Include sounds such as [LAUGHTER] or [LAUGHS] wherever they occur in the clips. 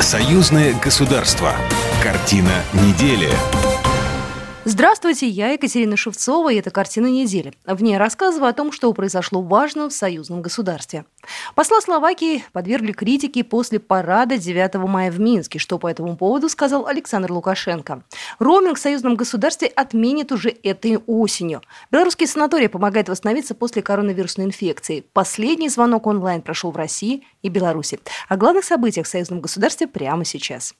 Союзное государство. Картина недели. Здравствуйте, я Екатерина Шевцова, и это «Картина недели». В ней рассказываю о том, что произошло важно в союзном государстве. Посла Словакии подвергли критике после парада 9 мая в Минске, что по этому поводу сказал Александр Лукашенко. Роуминг в союзном государстве отменит уже этой осенью. Белорусский санаторий помогает восстановиться после коронавирусной инфекции. Последний звонок онлайн прошел в России и Беларуси. О главных событиях в союзном государстве прямо сейчас.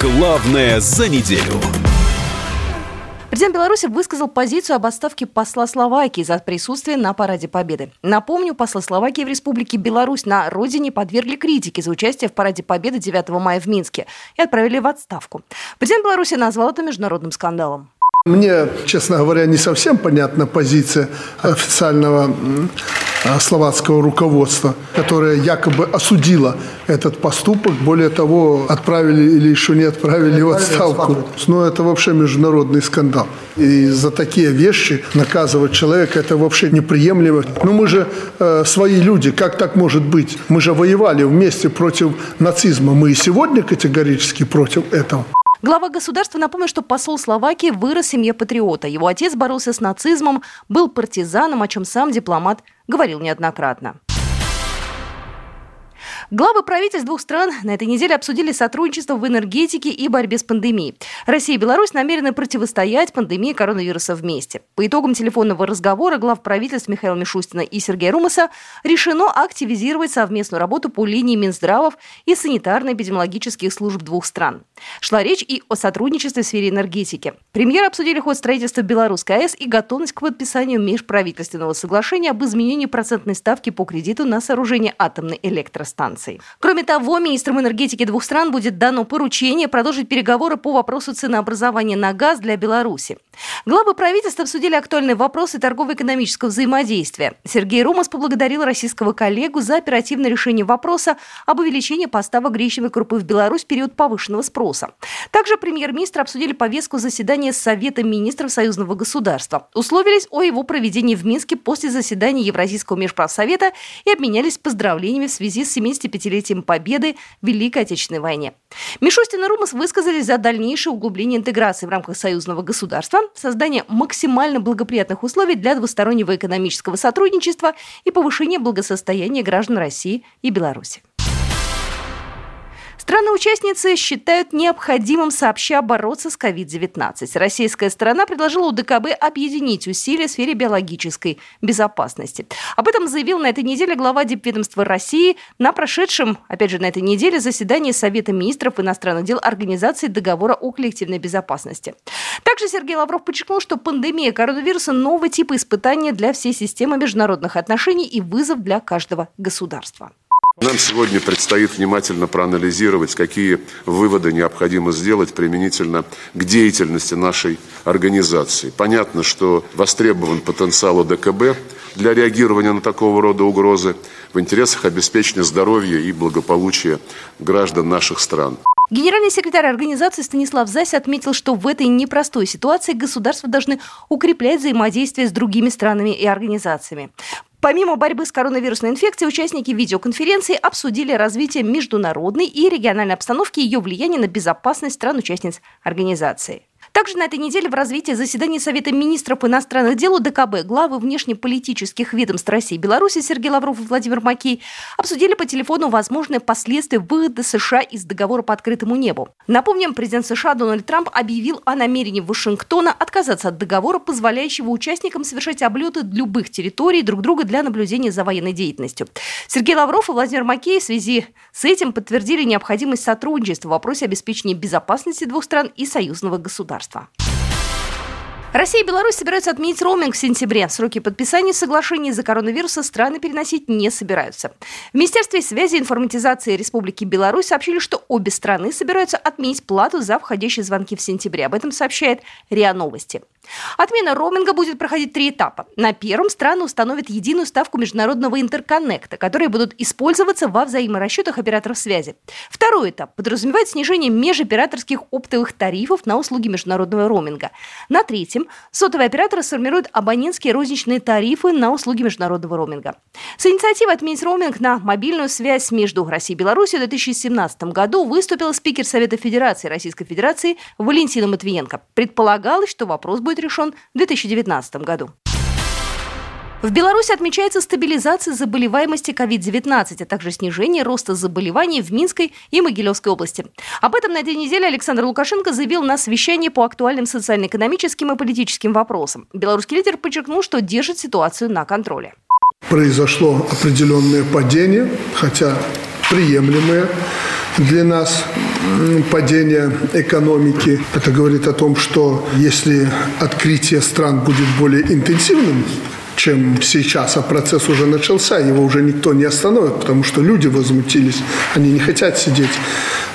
Главное за неделю. Президент Беларуси высказал позицию об отставке посла Словакии за присутствие на Параде Победы. Напомню, посла Словакии в Республике Беларусь на родине подвергли критике за участие в Параде Победы 9 мая в Минске и отправили в отставку. Президент Беларуси назвал это международным скандалом. Мне, честно говоря, не совсем понятна позиция официального словацкого руководства, которое якобы осудило этот поступок. Более того, отправили или еще не отправили в отставку. Но это вообще международный скандал. И за такие вещи наказывать человека, это вообще неприемлемо. Ну мы же э, свои люди, как так может быть? Мы же воевали вместе против нацизма. Мы и сегодня категорически против этого. Глава государства напомнил, что посол Словакии вырос в семье патриота. Его отец боролся с нацизмом, был партизаном, о чем сам дипломат говорил неоднократно. Главы правительств двух стран на этой неделе обсудили сотрудничество в энергетике и борьбе с пандемией. Россия и Беларусь намерены противостоять пандемии коронавируса вместе. По итогам телефонного разговора глав правительств Михаила Мишустина и Сергея Румаса решено активизировать совместную работу по линии Минздравов и санитарно-эпидемиологических служб двух стран. Шла речь и о сотрудничестве в сфере энергетики. Премьеры обсудили ход строительства Белорусской АЭС и готовность к подписанию межправительственного соглашения об изменении процентной ставки по кредиту на сооружение атомной электростанции санкций. Кроме того, министрам энергетики двух стран будет дано поручение продолжить переговоры по вопросу ценообразования на газ для Беларуси. Главы правительства обсудили актуальные вопросы торгово-экономического взаимодействия. Сергей Румас поблагодарил российского коллегу за оперативное решение вопроса об увеличении поставок гречневой крупы в Беларусь в период повышенного спроса. Также премьер-министр обсудили повестку заседания Совета министров союзного государства. Условились о его проведении в Минске после заседания Евразийского межправсовета и обменялись поздравлениями в связи с 75-летием победы в Великой Отечественной войне. Мишустин и Румас высказались за дальнейшее углубление интеграции в рамках союзного государства, создание максимально благоприятных условий для двустороннего экономического сотрудничества и повышение благосостояния граждан России и Беларуси. Страны-участницы считают необходимым сообща бороться с COVID-19. Российская сторона предложила УДКБ объединить усилия в сфере биологической безопасности. Об этом заявил на этой неделе глава Дипведомства России на прошедшем, опять же, на этой неделе заседании Совета министров иностранных дел Организации договора о коллективной безопасности. Также Сергей Лавров подчеркнул, что пандемия коронавируса – новый тип испытания для всей системы международных отношений и вызов для каждого государства. Нам сегодня предстоит внимательно проанализировать, какие выводы необходимо сделать применительно к деятельности нашей организации. Понятно, что востребован потенциал ОДКБ для реагирования на такого рода угрозы в интересах обеспечения здоровья и благополучия граждан наших стран. Генеральный секретарь организации Станислав Зась отметил, что в этой непростой ситуации государства должны укреплять взаимодействие с другими странами и организациями. Помимо борьбы с коронавирусной инфекцией, участники видеоконференции обсудили развитие международной и региональной обстановки и ее влияние на безопасность стран-участниц организации. Также на этой неделе в развитии заседания Совета министров иностранных дел УДКБ главы внешнеполитических ведомств России и Беларуси Сергей Лавров и Владимир Макей обсудили по телефону возможные последствия выхода США из договора по открытому небу. Напомним, президент США Дональд Трамп объявил о намерении Вашингтона отказаться от договора, позволяющего участникам совершать облеты любых территорий друг друга для наблюдения за военной деятельностью. Сергей Лавров и Владимир Макей в связи с этим подтвердили необходимость сотрудничества в вопросе обеспечения безопасности двух стран и союзного государства государства. Россия и Беларусь собираются отменить роуминг в сентябре. Сроки подписания соглашений из-за коронавируса страны переносить не собираются. В Министерстве связи и информатизации Республики Беларусь сообщили, что обе страны собираются отменить плату за входящие звонки в сентябре. Об этом сообщает РИА Новости. Отмена роуминга будет проходить три этапа. На первом страны установят единую ставку международного интерконнекта, которые будут использоваться во взаиморасчетах операторов связи. Второй этап подразумевает снижение межоператорских оптовых тарифов на услуги международного роуминга. На третьем сотовые операторы сформируют абонентские розничные тарифы на услуги международного роуминга. С инициативой отменить роуминг на мобильную связь между Россией и Беларусью в 2017 году выступил спикер Совета Федерации Российской Федерации Валентина Матвиенко. Предполагалось, что вопрос будет решен в 2019 году. В Беларуси отмечается стабилизация заболеваемости COVID-19, а также снижение роста заболеваний в Минской и Могилевской области. Об этом на этой неделе Александр Лукашенко заявил на совещании по актуальным социально-экономическим и политическим вопросам. Белорусский лидер подчеркнул, что держит ситуацию на контроле. Произошло определенное падение, хотя приемлемое для нас падение экономики. Это говорит о том, что если открытие стран будет более интенсивным, чем сейчас, а процесс уже начался, его уже никто не остановит, потому что люди возмутились, они не хотят сидеть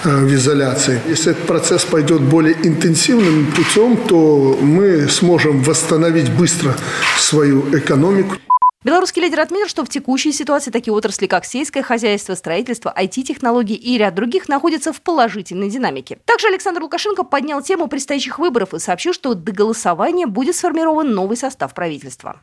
э, в изоляции. Если этот процесс пойдет более интенсивным путем, то мы сможем восстановить быстро свою экономику. Белорусский лидер отметил, что в текущей ситуации такие отрасли, как сельское хозяйство, строительство, IT-технологии и ряд других находятся в положительной динамике. Также Александр Лукашенко поднял тему предстоящих выборов и сообщил, что до голосования будет сформирован новый состав правительства.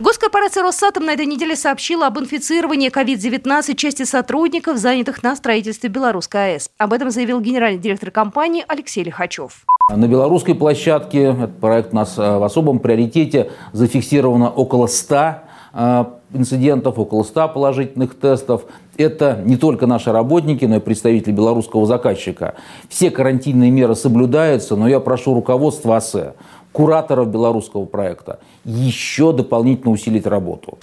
Госкорпорация «Росатом» на этой неделе сообщила об инфицировании COVID-19 части сотрудников, занятых на строительстве Белорусской АЭС. Об этом заявил генеральный директор компании Алексей Лихачев. На белорусской площадке, этот проект у нас э, в особом приоритете, зафиксировано около 100 э, инцидентов, около 100 положительных тестов. Это не только наши работники, но и представители белорусского заказчика. Все карантинные меры соблюдаются, но я прошу руководство АСЭ кураторов белорусского проекта еще дополнительно усилить работу.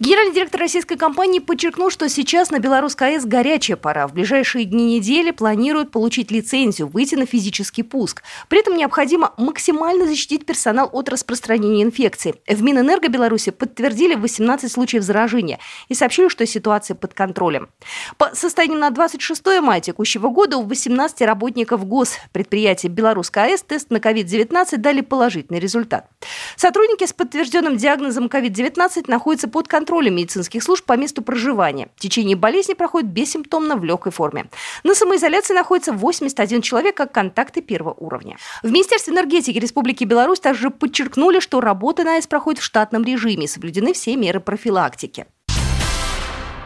Генеральный директор российской компании подчеркнул, что сейчас на Белорусской АЭС горячая пора. В ближайшие дни недели планируют получить лицензию, выйти на физический пуск. При этом необходимо максимально защитить персонал от распространения инфекции. В Минэнерго Беларуси подтвердили 18 случаев заражения и сообщили, что ситуация под контролем. По состоянию на 26 мая текущего года у 18 работников госпредприятия Белорусская АЭС тест на COVID-19 дали положительный результат. Сотрудники с подтвержденным диагнозом COVID-19 находятся под контролем контролем медицинских служб по месту проживания. Течение болезни проходит бессимптомно в легкой форме. На самоизоляции находится 81 человек как контакты первого уровня. В Министерстве энергетики Республики Беларусь также подчеркнули, что работа на АЭС проходит в штатном режиме, соблюдены все меры профилактики.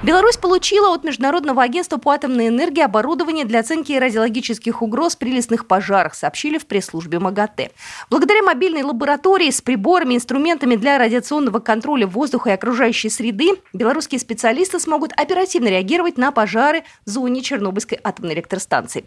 Беларусь получила от Международного агентства по атомной энергии оборудование для оценки радиологических угроз при лесных пожарах, сообщили в пресс-службе МАГАТЭ. Благодаря мобильной лаборатории с приборами, инструментами для радиационного контроля воздуха и окружающей среды, белорусские специалисты смогут оперативно реагировать на пожары в зоне Чернобыльской атомной электростанции.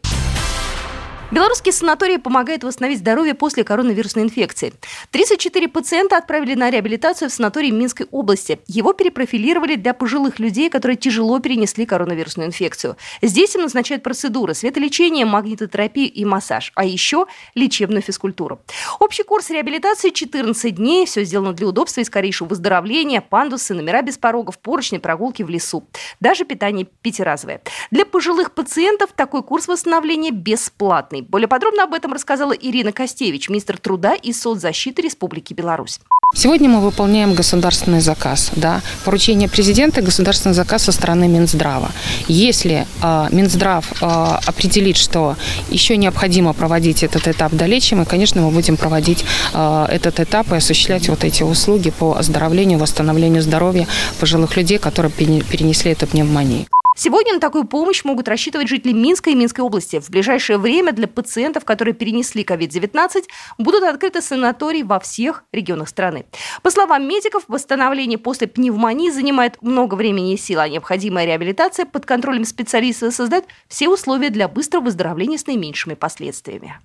Белорусские санатории помогают восстановить здоровье после коронавирусной инфекции. 34 пациента отправили на реабилитацию в санаторий Минской области. Его перепрофилировали для пожилых людей, которые тяжело перенесли коронавирусную инфекцию. Здесь им назначают процедуры, светолечение, магнитотерапию и массаж, а еще лечебную физкультуру. Общий курс реабилитации 14 дней. Все сделано для удобства и скорейшего выздоровления. Пандусы, номера без порогов, поручни, прогулки в лесу. Даже питание пятиразовое. Для пожилых пациентов такой курс восстановления бесплатный. Более подробно об этом рассказала Ирина Костевич, министр труда и соцзащиты Республики Беларусь. Сегодня мы выполняем государственный заказ, да, поручение президента, государственный заказ со стороны Минздрава. Если э, Минздрав э, определит, что еще необходимо проводить этот этап долечи, мы, конечно, мы будем проводить э, этот этап и осуществлять вот эти услуги по оздоровлению, восстановлению здоровья пожилых людей, которые перенесли эту пневмонию. Сегодня на такую помощь могут рассчитывать жители Минска и Минской области. В ближайшее время для пациентов, которые перенесли COVID-19, будут открыты санатории во всех регионах страны. По словам медиков, восстановление после пневмонии занимает много времени и сил, а необходимая реабилитация под контролем специалистов создает все условия для быстрого выздоровления с наименьшими последствиями.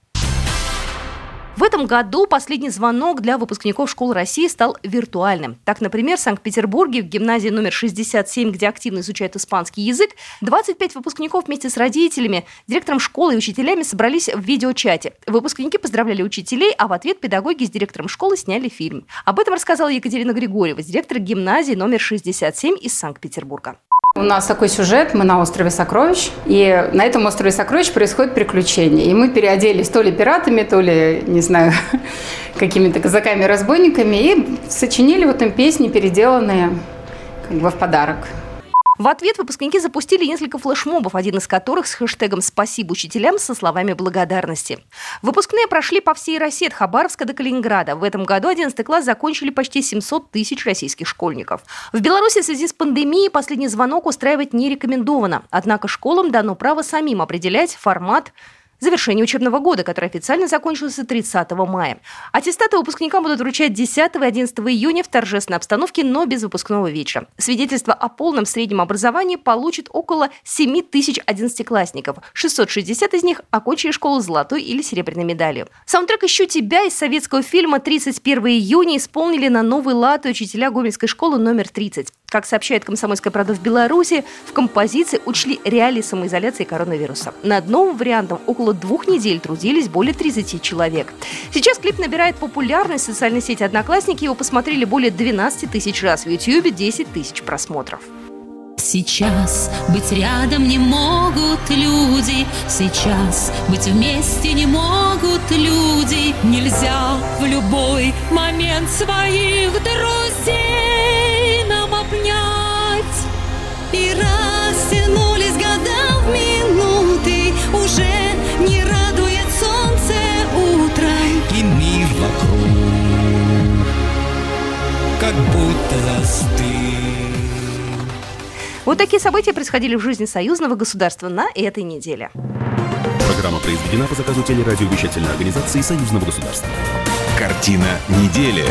В этом году последний звонок для выпускников школ России стал виртуальным. Так, например, в Санкт-Петербурге в гимназии номер 67, где активно изучают испанский язык, 25 выпускников вместе с родителями, директором школы и учителями собрались в видеочате. Выпускники поздравляли учителей, а в ответ педагоги с директором школы сняли фильм. Об этом рассказала Екатерина Григорьева, директор гимназии номер 67 из Санкт-Петербурга. У нас такой сюжет, мы на острове Сокровищ, и на этом острове Сокровищ происходит приключение. И мы переоделись то ли пиратами, то ли, не знаю, [LAUGHS] какими-то казаками-разбойниками, и сочинили вот им песни, переделанные как бы в подарок. В ответ выпускники запустили несколько флешмобов, один из которых с хэштегом «Спасибо учителям» со словами благодарности. Выпускные прошли по всей России от Хабаровска до Калининграда. В этом году 11 класс закончили почти 700 тысяч российских школьников. В Беларуси в связи с пандемией последний звонок устраивать не рекомендовано. Однако школам дано право самим определять формат завершения учебного года, который официально закончился 30 мая. Attестаты выпускникам будут вручать 10 и 11 июня в торжественной обстановке, но без выпускного вечера. Свидетельство о полном среднем образовании получит около 7 тысяч одиннадцатиклассников. 660 из них окончили школу золотой или серебряной медалью. Саундтрек «Ищу тебя» из советского фильма «31 июня» исполнили на новый лад учителя Гомельской школы номер 30. Как сообщает «Комсомольская правда» в Беларуси, в композиции учли реалии самоизоляции коронавируса. Над новым вариантом около двух недель трудились более 30 человек. Сейчас клип набирает популярность в социальной сети «Одноклассники». Его посмотрели более 12 тысяч раз. В YouTube 10 тысяч просмотров. Сейчас быть рядом не могут люди, сейчас быть вместе не могут люди. Нельзя в любой момент своих друзей И растянулись года в минуты, уже не радует солнце утром. И мир вокруг, как будто застыл. Вот такие события происходили в жизни союзного государства на этой неделе. Программа произведена по заказу телерадиовещательной организации Союзного государства. Картина недели.